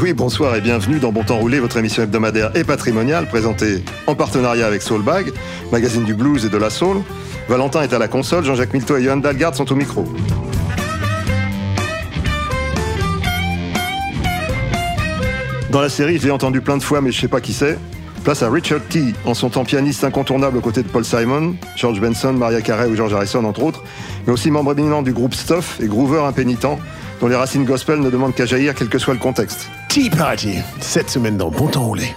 Oui, bonsoir et bienvenue dans Bon Temps Roulé, votre émission hebdomadaire et patrimoniale présentée en partenariat avec Soulbag, magazine du blues et de la soul. Valentin est à la console, Jean-Jacques Milto et Johan Dalgard sont au micro. Dans la série, je l'ai entendu plein de fois, mais je sais pas qui c'est. Place à Richard T, en son temps pianiste incontournable aux côtés de Paul Simon, George Benson, Maria Carey ou George Harrison, entre autres, mais aussi membre éminent du groupe Stuff et groover impénitent, dont les racines gospel ne demandent qu'à jaillir quel que soit le contexte. Tea Party, cette semaine dans Bon Temps Roulé.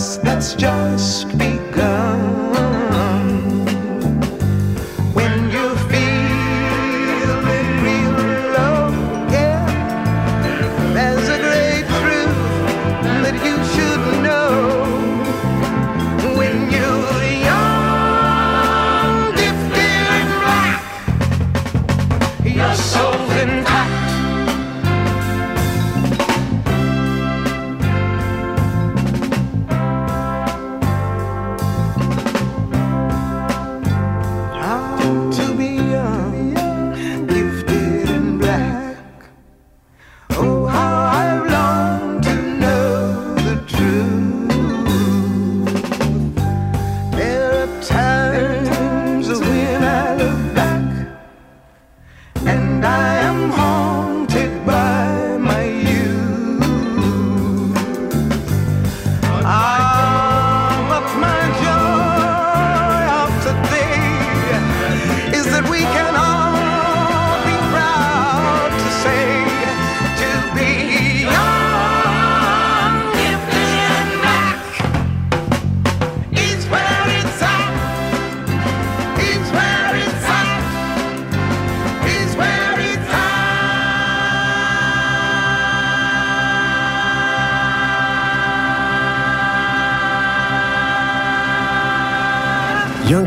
that's just because.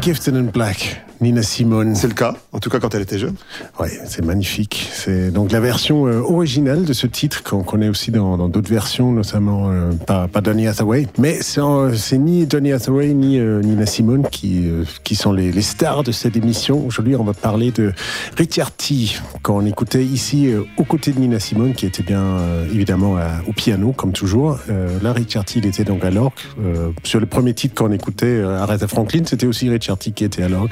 Gifted in Black, Nina Simone. C'est le cas, en tout cas quand elle était jeune. Ouais, c'est magnifique. C'est donc la version euh, originale de ce titre qu'on connaît aussi dans dans d'autres versions, notamment euh, pas, pas Donny Hathaway. Mais c'est euh, c'est ni Donny Hathaway ni Nina Simone qui qui sont les, les stars de cette émission. Aujourd'hui, on va parler de Richard T. Quand on écoutait ici aux côtés de Nina Simone, qui était bien évidemment à- au piano comme toujours. Là, Richard T. il était donc à l'orgue. Sur le premier titre qu'on écoutait, Aretha Franklin, c'était aussi Richard T. qui était à l'orgue.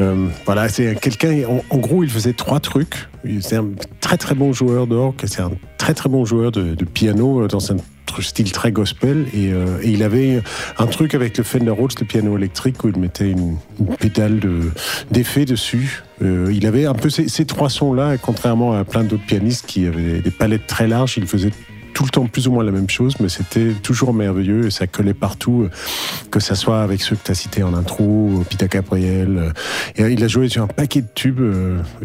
Euh, voilà, c'est quelqu'un. En, gros, il faisait trois trucs. C'est un très très bon joueur d'orgue. C'est un très très bon joueur de, piano euh, dans un style très gospel. Et, euh, et il avait un truc avec le Fender Rhodes, le piano électrique, où il mettait une, pédale de- d'effet dessus. Il avait un peu ces, ces trois sons-là, et contrairement à plein d'autres pianistes qui avaient des palettes très larges, il faisait tout le temps plus ou moins la même chose, mais c'était toujours merveilleux et ça collait partout, euh, que ça soit avec ceux que tu as cités en intro, euh, Peter Gabriel. euh, et, il a joué sur un paquet de tubes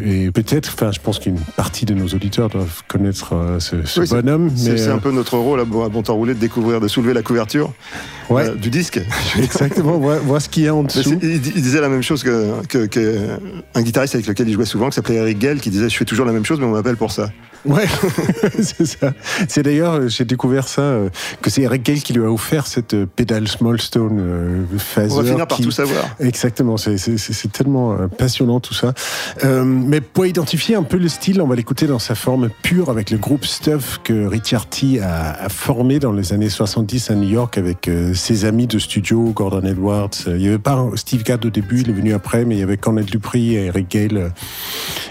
et peut-être, enfin, je pense qu'une partie de nos auditeurs doivent connaître ce, ce Oui, bonhomme. C'est euh, un peu notre rôle à bon, temps roulé de découvrir, de soulever la couverture Ouais. euh, du disque. Exactement, voilà ce qu'il y a en dessous. il, il disait la même chose que, que, que un guitariste avec lequel il jouait souvent, qui s'appelait Eric Gell, qui disait Je fais toujours la même chose, mais on m'appelle pour ça. Ouais, c'est ça. C'est d'ailleurs, j'ai découvert ça, euh, que c'est Eric Gale qui lui a offert cette euh, pédale Smallstone euh, Phaser. On va finir par qui- tout savoir. Exactement, c'est- tellement euh, passionnant tout ça. Euh, mais pour identifier un peu le style, on va l'écouter dans sa forme pure avec le groupe Stuff que Richard T a, a formé dans les années 70 à New York avec ses amis de studio, Gordon Edwards. Il n'y avait pas Steve Gadd au début, il est venu après, mais il y avait Cornel Dupri et Eric Gale.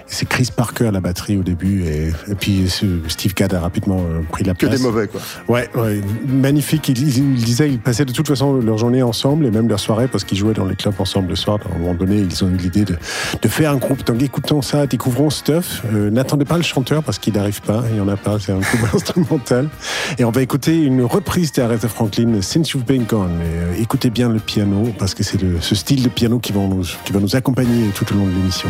C'est Chris Parker à la batterie au début et, et puis Steve Gadd a rapidement pris la Que des mauvais, quoi. Ouais, ouais, magnifique. Il, il, il disait, ils passaient de toute façon leur journée ensemble et même leur soirée parce qu'ils jouaient dans les clubs ensemble le soir. À un moment donné, ils ont eu l'idée de, de faire un groupe. Donc écoutons ça, découvrons Stuff. Euh, N'attendez pas le chanteur parce qu'il n'arrive pas. Il n'y en a pas. C'est un groupe instrumental. Et on va écouter une reprise d'Aretha Franklin, Since You've Been Gone. Et, euh, écoutez bien le piano parce que c'est ce style de piano qui va, nous, qui va nous accompagner tout au long de l'émission.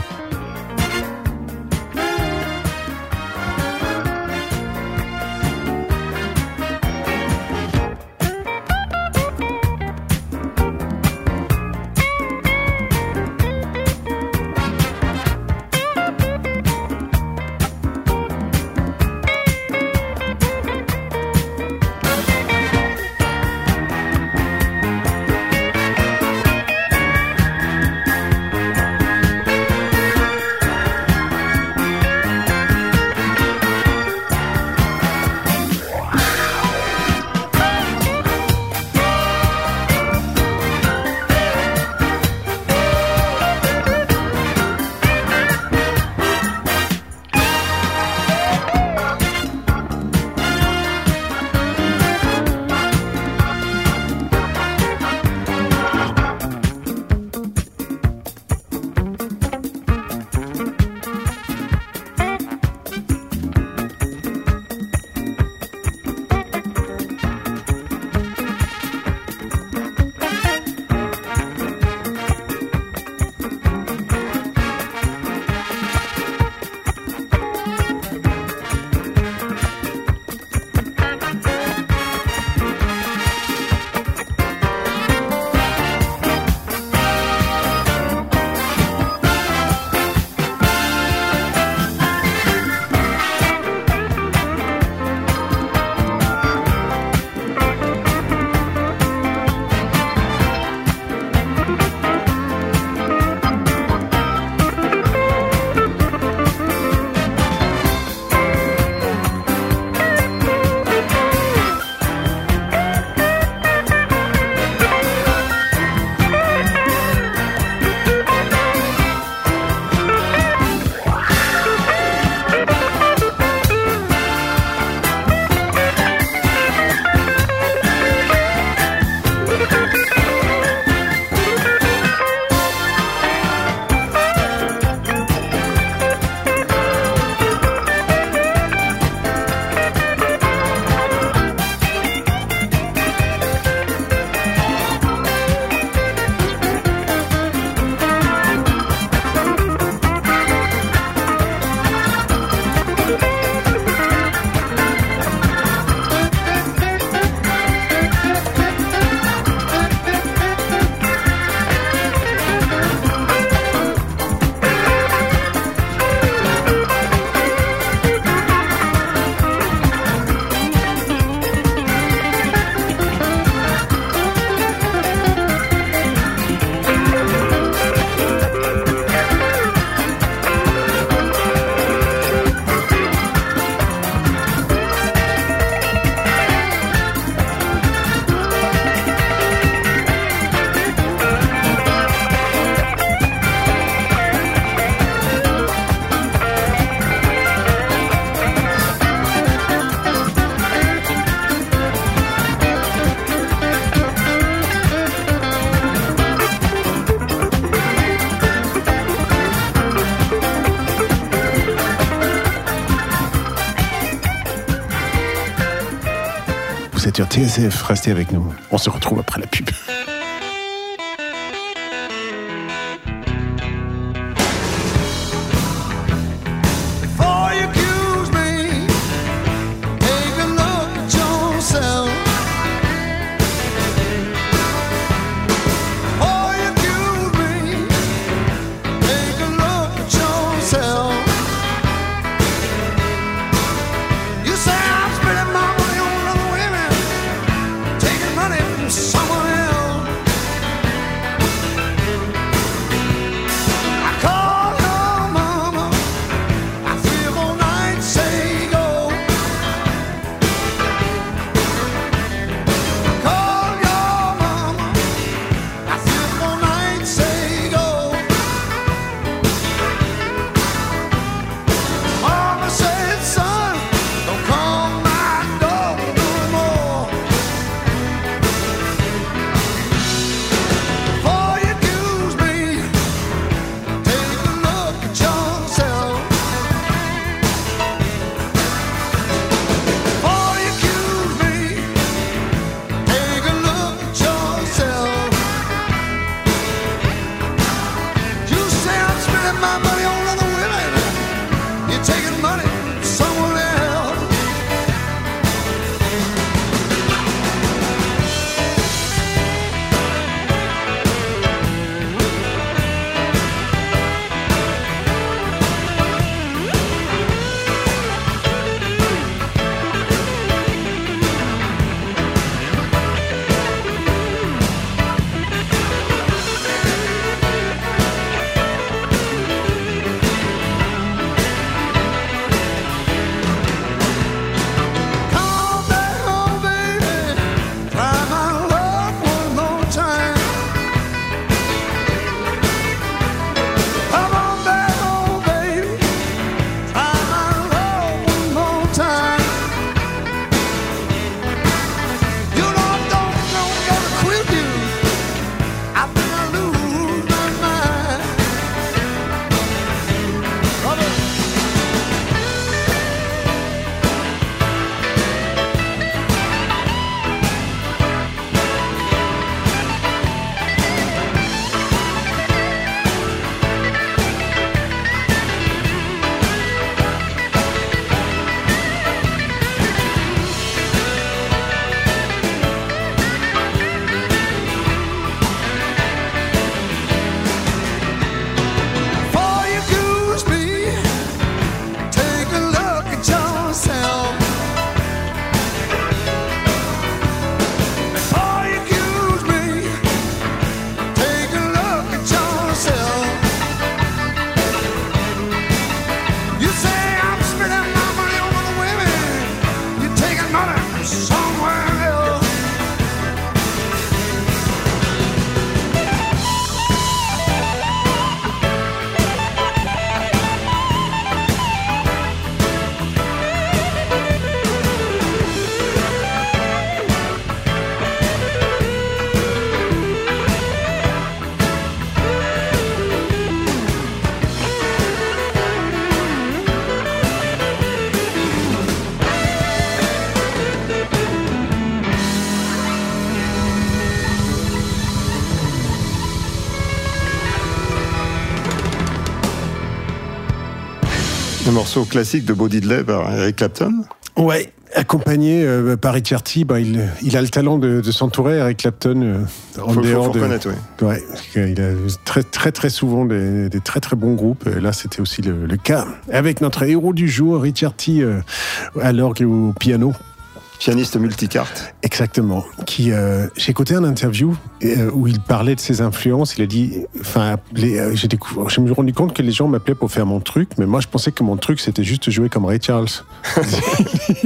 TSF. Restez avec nous. On se retrouve après la pub. Morceau classique de Bo Diddley par Eric Clapton. Ouais, accompagné euh, par Richard T, bah, il, il a le talent de, de s'entourer Eric Clapton euh, en Faut, dehors faut de. oui. Ouais, qu'il a très très très souvent des, des très très bons groupes. Et là, c'était aussi le, le cas avec notre héros du jour, Richard T, euh, à l'orgue et au piano. Pianiste multicarte. Exactement. Qui, euh, j'ai écouté un interview euh, où il parlait de ses influences. Il a dit, enfin, euh, j'ai découvert, je me suis rendu compte que les gens m'appelaient pour faire mon truc, mais moi je pensais que mon truc c'était juste jouer comme Ray Charles.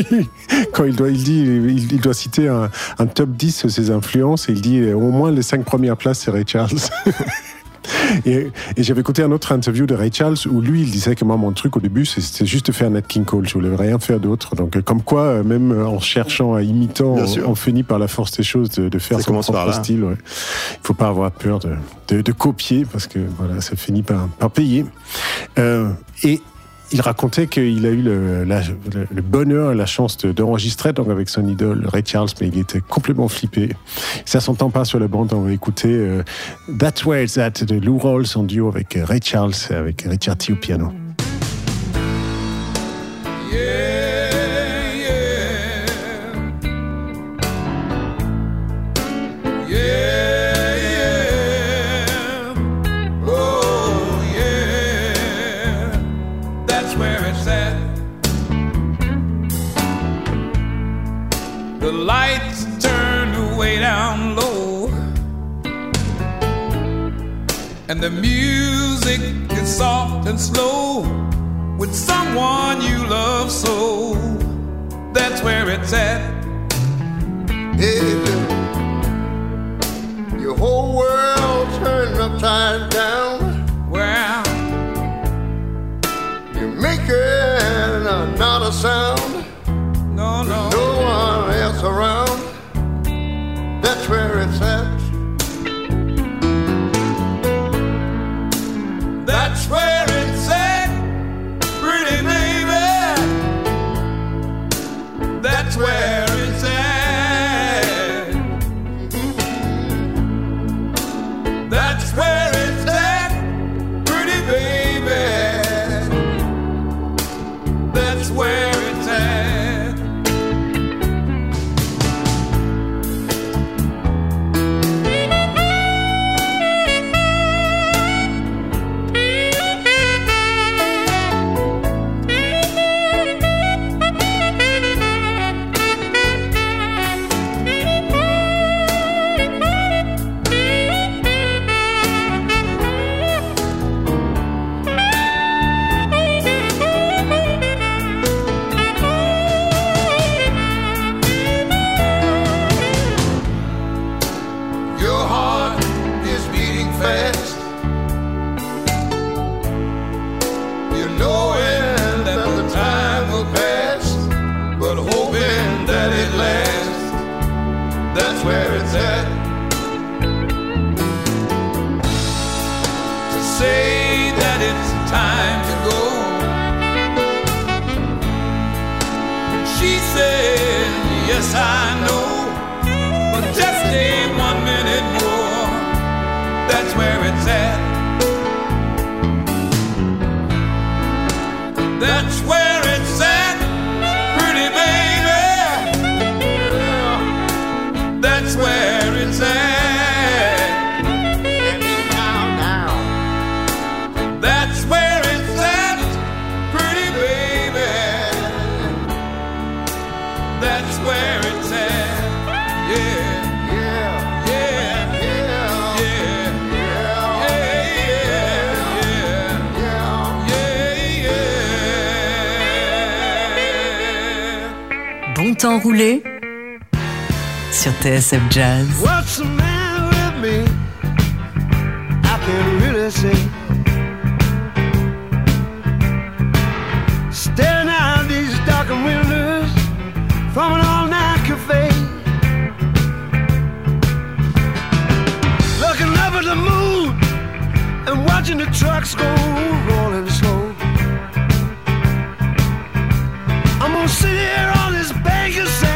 Quand il doit, il dit, il, il doit citer un, un top 10 de ses influences et il dit au moins les cinq premières places c'est Ray Charles. Et, et j'avais écouté un autre interview de Ray Charles où lui, il disait que moi, mon truc au début, c'était juste de faire Nat King Cole. Je voulais rien faire d'autre. Donc, euh, comme quoi, euh, même euh, en cherchant, à imitant, on, finit par la force des choses de, de faire Ça son par propre style. ouais. Il faut pas avoir peur de, de, de copier parce que voilà, ça finit par, par payer. Euh, et il racontait qu'il a eu le, bonheur et la chance de- d'enregistrer avec son idole Ray Charles, mais il était complètement flippé. Ça s'entend pas sur la bande. On va écouter euh, That's Where It's At de Lou Rawls en duo avec Ray Charles avec Richard T au piano. And the music is soft and slow with someone you love so. That's where it's at. Yeah. Your whole world turned upside down. Well, You're making not a sound. no, no. No one else around. That's where it's at. TSF Jazz. What's the matter with me? I can't really say. Staring out these darkened windows from an all-night cafe. Looking up at the moon and watching the trucks go rolling slow. I'm gonna sit here on this bank of sand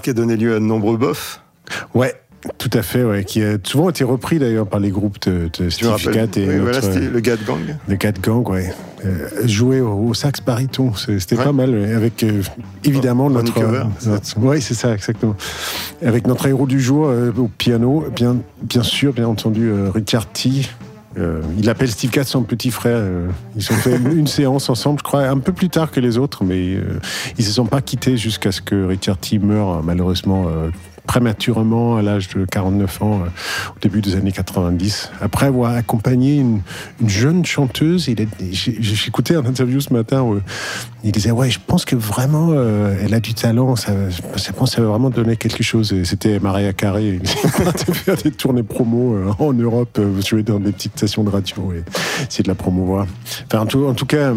qui a donné lieu à de nombreux bofs. Ouais. Tout à fait, ouais, qui a souvent été repris d'ailleurs par les groupes de, de Steve et Oui, voilà, le Gad Gang. Le Cat Gang, ouais. Euh, joué au, au sax baryton, c'était Ouais. pas mal, avec euh, évidemment notre, ouais, c'est ça, exactement. Avec notre héros du jour euh, au piano, bien, bien sûr, bien entendu, euh, Richard T. Euh, il appelle Steve Gadd son petit frère. euh, ils ont fait une, séance ensemble, je crois, un peu plus tard que les autres, mais euh, ils se sont pas quittés jusqu'à ce que Richard T meure, malheureusement. Euh, prématurément à l'âge de 49 ans euh, au début des années 90 après avoir accompagné une, une jeune chanteuse écouté un interview ce matin où il disait ouais je pense que vraiment euh, elle a du talent ça, je pense que ça va vraiment donner quelque chose. Et c'était Maria il a fait des tournées promo euh, en Europe euh, jouer dans des petites stations de radio. Et essayer de la promouvoir enfin en tout cas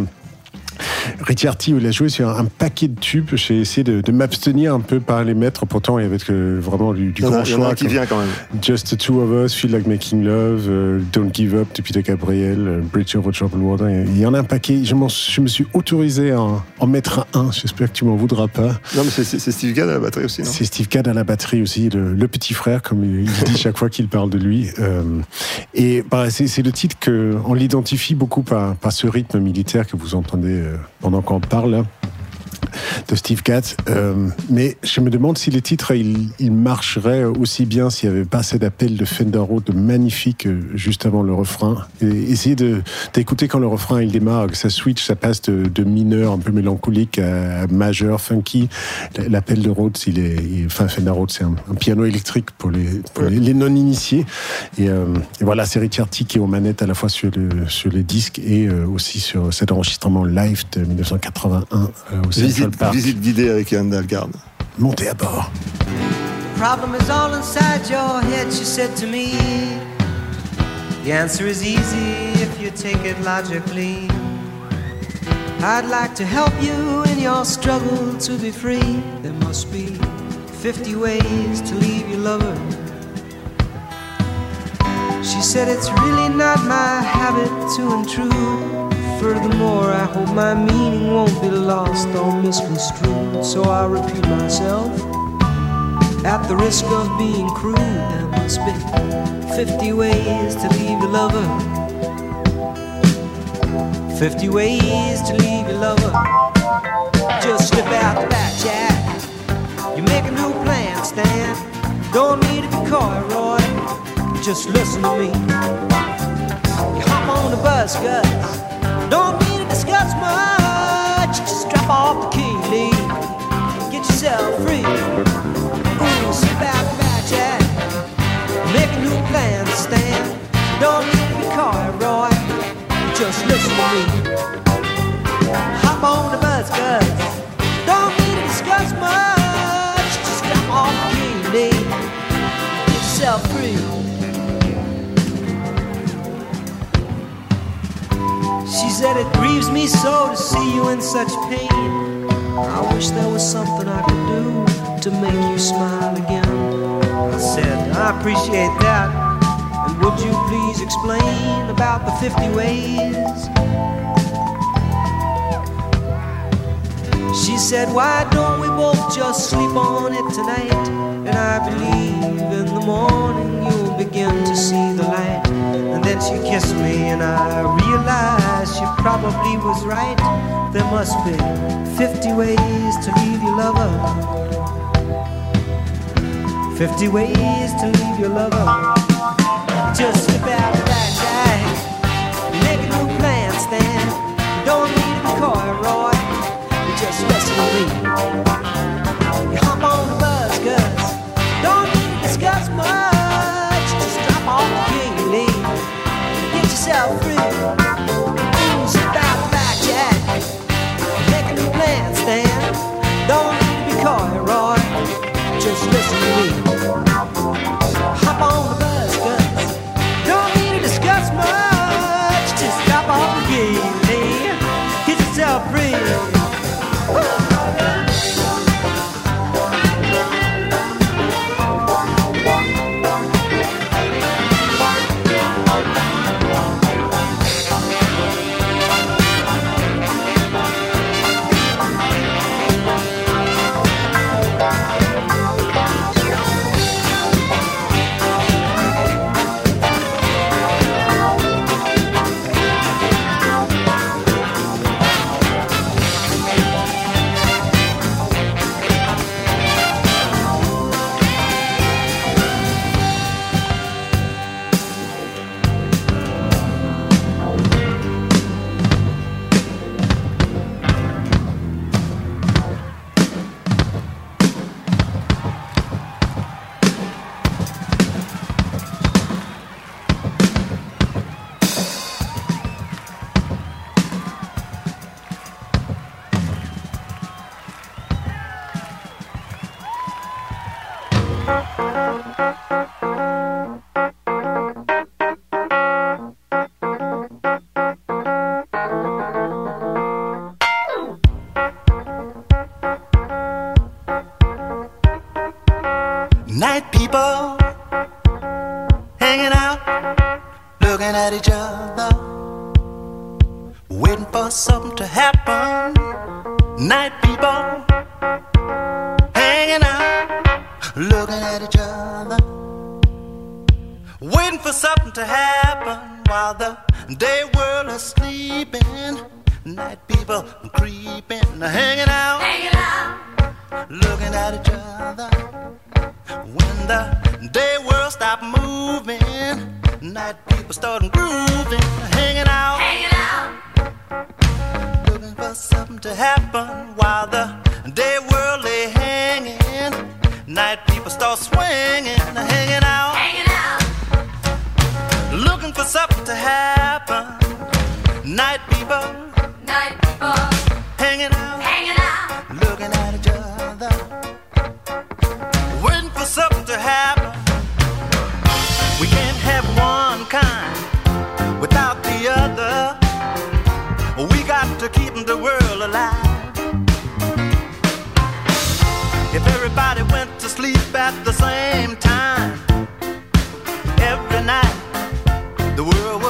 Richard T, il a joué sur un paquet de tubes. J'ai essayé de, de m'abstenir un peu par les mettre. Pourtant, il y avait vraiment du, du grand il y en a choix. qui vient quand même. Just the Two of Us, Feel Like Making Love, euh, Don't Give Up de Peter Gabriel, euh, Bridge over Troubled Water. Il y en a un paquet. Je, me suis autorisé à en, en mettre un. J'espère que tu m'en voudras pas. Non, mais c'est- Steve Gadd à la batterie aussi, C'est Steve Gadd à la batterie aussi, le, le petit frère, comme il dit chaque fois qu'il parle de lui. Euh, et bah, c'est le titre que on l'identifie beaucoup par, par ce rythme militaire que vous entendez euh, pendant qu'on parle de Steve Gadd. Euh, mais je me demande si les titres il, il marcherait aussi bien s'il n'y avait pas cet appel de Fender Rhodes magnifique euh, juste avant le refrain. Et essayer de d'écouter quand le refrain il démarre, que ça switch, ça passe de, de mineur un peu mélancolique à, à majeur funky. L'appel de Rhodes, il est, il- enfin Fender Rhodes, c'est un, un piano électrique pour les, pour les, les non-initiés. Et, euh, et voilà, c'est Richard T qui est aux manettes à la fois sur, le, sur les disques et euh, aussi sur cet enregistrement live de 1981 euh, au Central visite, Park. visite guidée avec Ian Dalgard. Montez à bord. problem is all inside your head, she said to me. The answer is easy if you take it logically. I'd like to help you in your struggle to be free. There must be 50 ways to leave your lover. She said it's really not my habit to intrude. Furthermore, I hope my meaning won't be lost or misconstrued. So I'll repeat myself. At the risk of being crude, there must be 50 ways to leave your lover. 50 ways to leave your lover. Just slip out the back, Jack. You make a new plan, Stan. Don't need to be coy, Roy. Just listen to me. You hop on the bus, Gus. Don't need to discuss much. Just drop off the key, leave. Get yourself free. Ooh, sit back, Jack. Make a new plan, Stan. Don't need to be coy, Roy. Just listen to me. Hop on the bus, Gus. Don't need to discuss much. Just drop off the key, leave. Get yourself free. She said it grieves me so to see you in such pain. I wish there was something I could do to make you smile again. I said, I appreciate that. And would you please explain about the 50 ways? She said, Why don't we both just sleep on it tonight? And I believe in the morning begin to see the light. And then she kissed me, and I realized she probably was right. There must be 50 ways to leave your lover. 50 ways to leave your lover. Just slip hanging out, hanging out, looking at each other. When the day world stop moving, night people start grooving, hanging out, hanging out, looking for something to happen while the day world lay hanging. Night people start swinging, hanging out, hanging out, looking for something to happen. Night people. to happen. We can't have one kind without the other. We got to keep the world alive. If everybody went to sleep at the same time every night, the world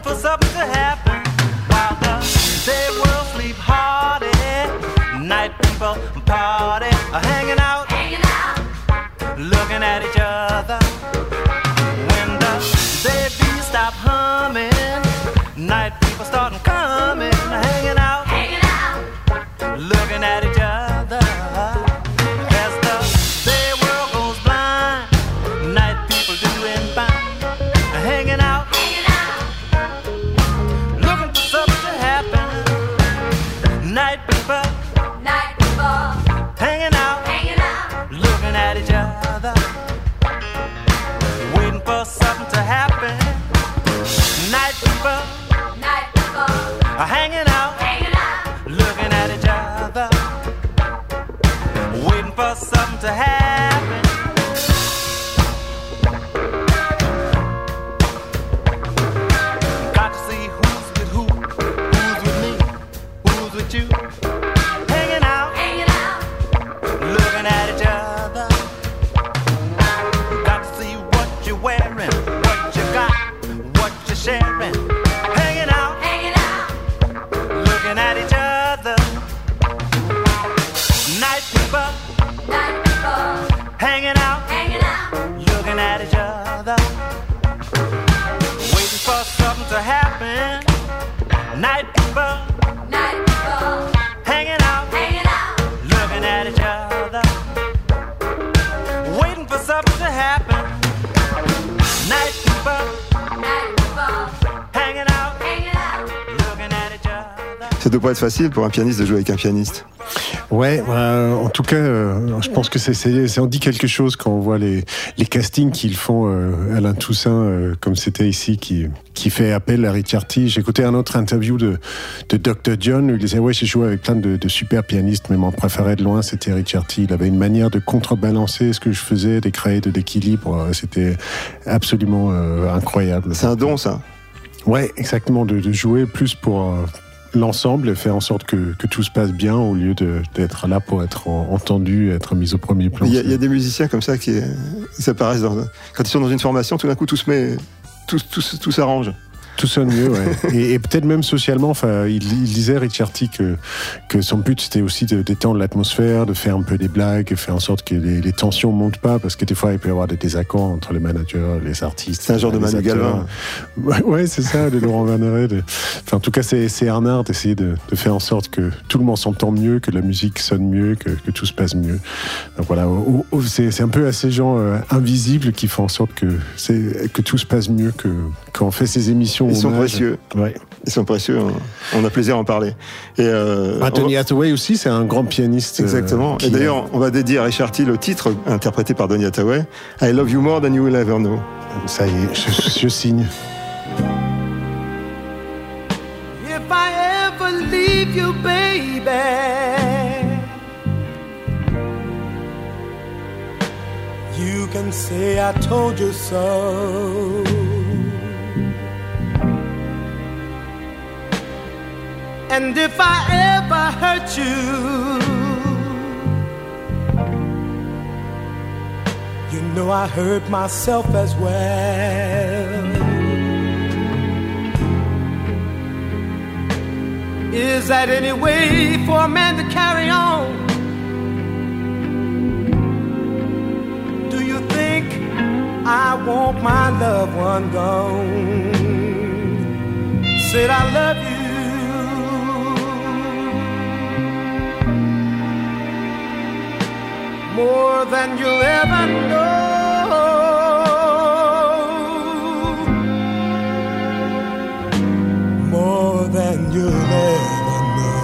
for something to happen. Ça doit pas être facile pour un pianiste de jouer avec un pianiste. Ouais, euh, en tout cas, euh, je pense que c'est, en dit quelque chose quand on voit les, les castings qu'ils font. euh, Alain Toussaint, comme c'était ici, qui, qui fait appel à Richard T. J'ai écouté un autre interview de, de Dr. John où il disait Ouais, j'ai joué avec plein de, de super pianistes, mais mon préféré de loin, c'était Richard T. Il avait une manière de contrebalancer ce que je faisais, de créer de l'équilibre. C'était absolument incroyable. C'est un don, ça. Ouais, exactement, de, de jouer plus pour l'ensemble et faire en sorte que, tout se passe bien au lieu d'être là pour être en- entendu, être mis au premier plan. Il y, a, des musiciens comme ça qui, qui apparaissent dans, quand ils sont dans une formation, tout d'un coup tout se met, tout s'arrange. Tout sonne mieux, ouais. et, et peut-être même socialement, enfin, il, il disait Richard T que, que son but c'était aussi de détendre l'atmosphère, de faire un peu des blagues, faire en sorte que les, les tensions montent pas, parce que des fois il peut y avoir des désaccords entre les managers, les artistes. C'est un genre de Manu. Galvin. Ouais, ouais, c'est ça, de Laurent Vanneret. de- Enfin, en tout cas, c'est c'est Arnard d'essayer de, de faire en sorte que tout le monde s'entend mieux, que la musique sonne mieux, que, que tout se passe mieux. Donc voilà, c'est c'est un peu à ces gens euh, invisibles qui font en sorte que, c'est- que tout se passe mieux, que quand on fait ces émissions. Ils sont précieux. Ouais. Ils sont précieux. On, on a plaisir à en parler. Et euh, on- Donny Hathaway aussi, c'est un grand pianiste. euh, Exactement. qui- Et d'ailleurs, on va dédier à Richard T le titre interprété par Donny Hathaway, I Love You More Than You Will Ever Know. Ça y est, je, je signe. If I ever leave you, baby, you can say I told you so. And if I ever hurt you, you know I hurt myself as well. Is that any way for a man to carry on? Do you think I want my loved one gone? Said I love you. More than you'll ever know. More than you'll ever know.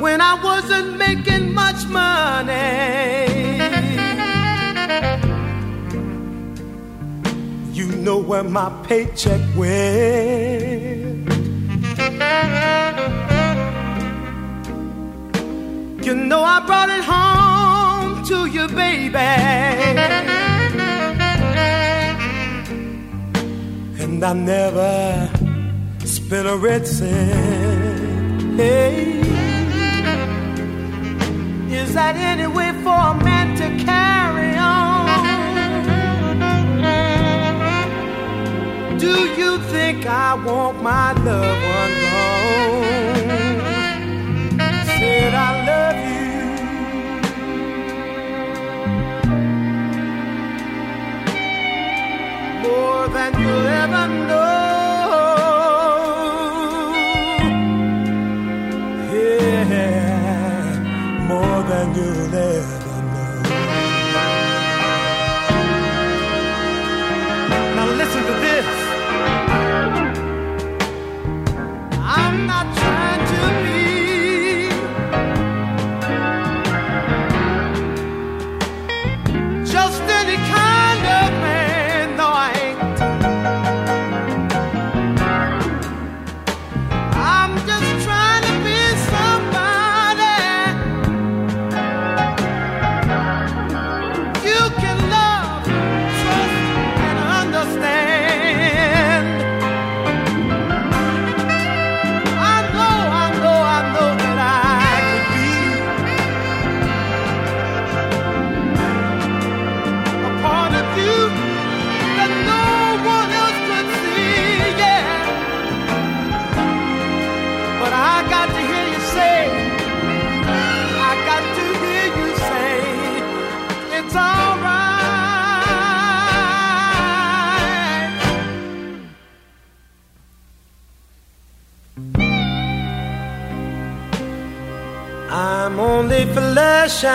When I wasn't making you know where my paycheck went. You know I brought it home to you, baby. And I never spent a red cent. Hey. Is that any way for a man to carry Do you think I want my loved one gone? Said I love you more than you'll ever know. Yeah, more than you'll ever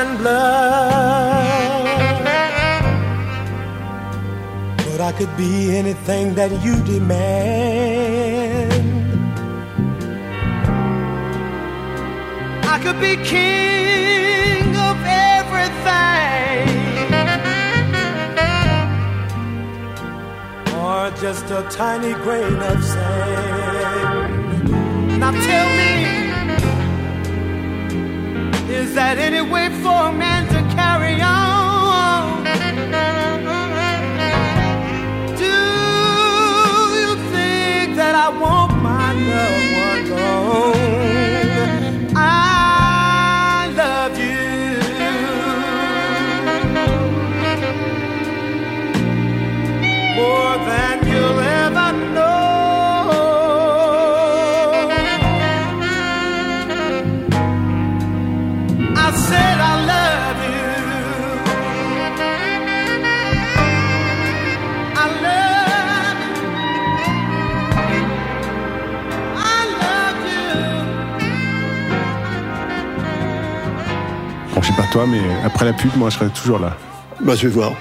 and blood. But I could be anything that you demand. I could be king of everything. Or just a tiny grain of sand. That any way for man to carry on? Mais après la pub, moi, je serai toujours là. Bah, je vais voir.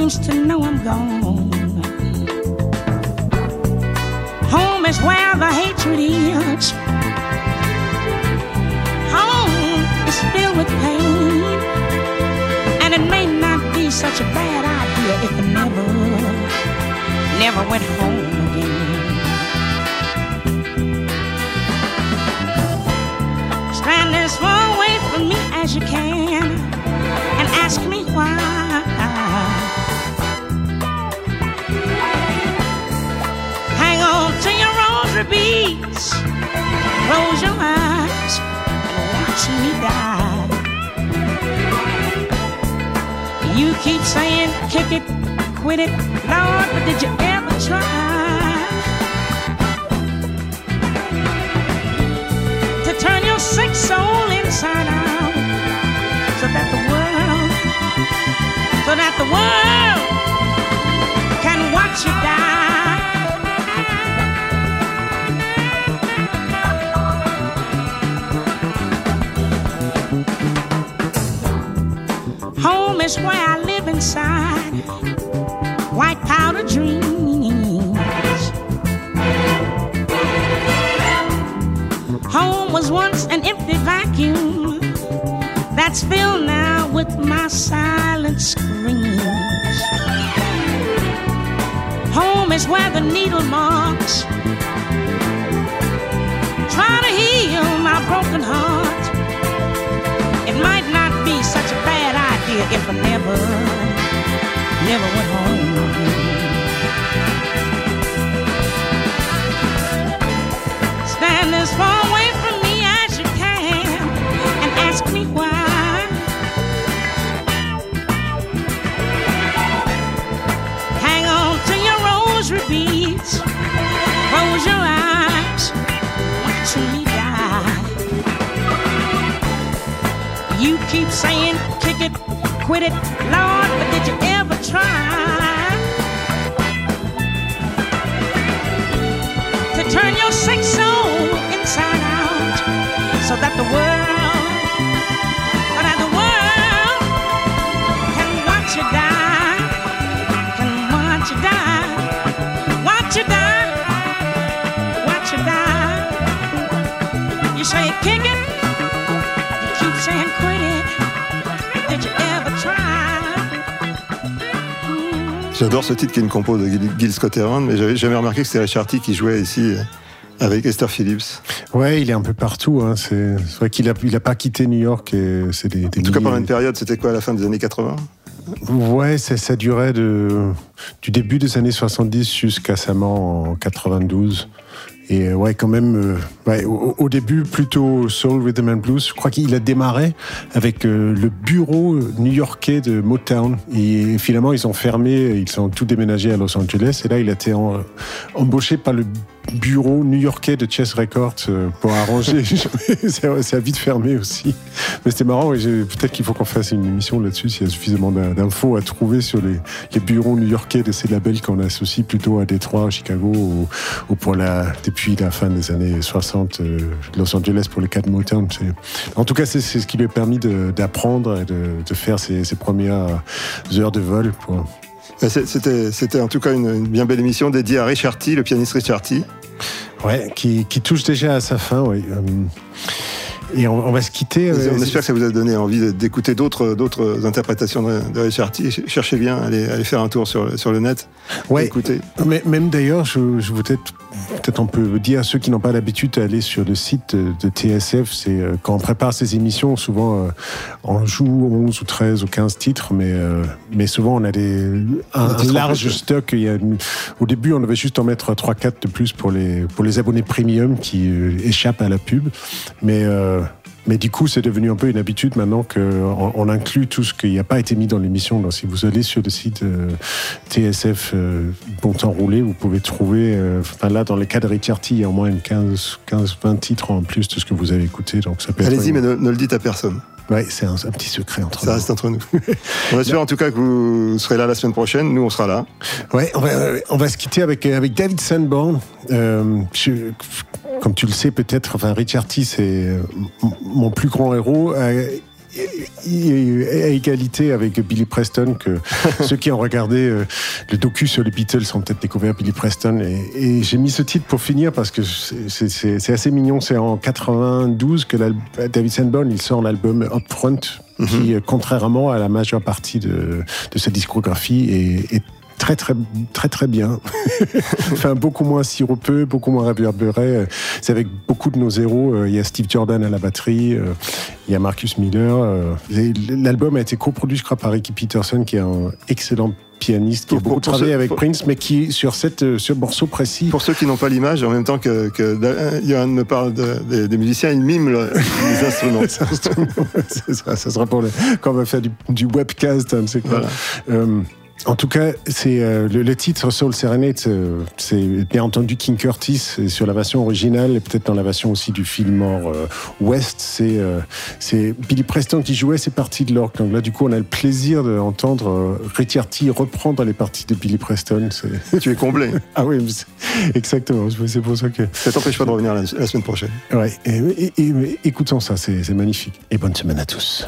Seems to know I'm gone. Home is where the hatred is. Home is filled with pain. And it may not be such a bad idea if I never, never went home kick it, quit it, Lord, but did you ever try that's filled now with my silent screams. Home is where the needle marks try to heal my broken heart. It might not be such a bad idea if I never, never went home. Stand as far away close your eyes, watch me die. You keep saying, kick it, quit it, Lord, but did you ever try to turn your sick soul inside out so that the world, J'adore ce titre qui est une compo de Gil, Scott Heron, mais j'avais jamais remarqué que c'était Richard T qui jouait ici euh, avec Esther Phillips. Ouais, il est un peu partout. Hein. C'est vrai qu'il a, il a pas quitté New York. et C'est des, des En tout cas, pendant une période, c'était quoi, à la fin des années 80 Ouais, ça, ça durait de, du début des années 70 jusqu'à sa mort en 92. Et euh, ouais, quand même, euh, au, début, plutôt soul, rhythm and blues. Je crois qu'il a démarré avec euh, le bureau new-yorkais de Motown. Et finalement, ils ont fermé, ils sont tout déménagés à Los Angeles. Et là, il a été embauché par le bureau new-yorkais de Chess Records euh, pour arranger. c'est à vite fermé aussi. Mais c'était marrant. Peut-être qu'il faut qu'on fasse une émission là-dessus s'il y a suffisamment d'in- d'infos à trouver sur les, les bureaux new-yorkais de ces labels qu'on associe plutôt à Détroit, à Chicago ou, ou pour la, depuis la fin des années 60, euh, Los Angeles pour le cas de Motown. C'est- En tout cas, c'est ce qui lui a permis d'apprendre et de, faire ses, premières heures de vol. C'est- C'était c'était en tout cas une, bien belle émission dédiée à Richard T, le pianiste Richard T. Ouais, qui, qui touche déjà à sa fin, oui. Euh, Et on, on va se quitter. euh, On espère que ça vous a donné envie d'écouter d'autres d'autres interprétations de, de Richard T. Cherchez bien, allez, allez faire un tour sur, le- sur le net. Ouais. Écoutez. Mais même d'ailleurs, je, je voudrais peut-être on peut dire à ceux qui n'ont pas l'habitude d'aller sur le site de, TSF, c'est euh, quand on prépare ces émissions, souvent euh, on joue 11 ou 13 ou 15 titres, mais, euh, mais souvent on a des, un, large stock. Il y a une- au début, on devait juste en mettre 3-4 de plus pour les, pour les abonnés premium qui échappent à la pub. Mais mais du coup, c'est devenu un peu une habitude maintenant qu'on on inclut tout ce qui n'a pas été mis dans l'émission. Donc, si vous allez sur le site euh, TSF euh, Bon Temps Roulé, vous pouvez trouver, euh, enfin là, dans les cas de Richard T, il y a au moins une 15, 15, 20 titres en plus de ce que vous avez écouté. Donc, ça peut être Allez-y, mais ne, ne le dites à personne. Ouais, c'est un, un petit secret entre Ça nous. reste entre nous. on espère en tout cas que vous serez là la semaine prochaine. Nous, on sera là. Ouais, on va, on va se quitter avec, avec David Sanborn. Euh, je- comme tu le sais peut-être, enfin Richard T, c'est euh, mon plus grand héros. euh, à égalité avec Billy Preston, que ceux qui ont regardé euh, le docu sur les Beatles ont peut-être découvert Billy Preston. Et, et j'ai mis ce titre pour finir parce que c'est- assez mignon. C'est en 92 que David Sanborn il sort l'album Upfront, qui, euh, contrairement à la majeure partie de, de sa discographie, est, est très très très très bien. enfin beaucoup moins sirupeux, beaucoup moins réverbéré. C'est avec beaucoup de nos héros. Euh, Il y a Steve Jordan à la batterie, euh, il y a Marcus Miller. euh, L'album a été coproduit, je crois, par Ricky Peterson, qui est un excellent pianiste qui a beaucoup travaillé avec pour- Prince, mais qui sur cette ce morceau précis. Pour ceux qui n'ont pas l'image, en même temps que, que Johan me parle de- des, des musiciens, il mime le- les instruments. C'est ça, ça sera pour le, quand on va faire du, du webcast. hein, c'est quoi. Voilà. Euh, en tout cas, c'est euh, le, le titre Soul Serenade, euh, c'est bien entendu King Curtis sur la version originale et peut-être dans la version aussi du film mort euh, West. C'est euh, c'est Billy Preston qui jouait ces parties de l'orgue. Donc là, du coup, on a le plaisir d'entendre T reprendre les parties de Billy Preston. Tu es comblé. ah oui, exactement. C'est pour ça que. Ça t'empêche pas de revenir la, la semaine prochaine. Ouais. Et, et- et- écoutons ça, c'est magnifique. Et bonne semaine à tous.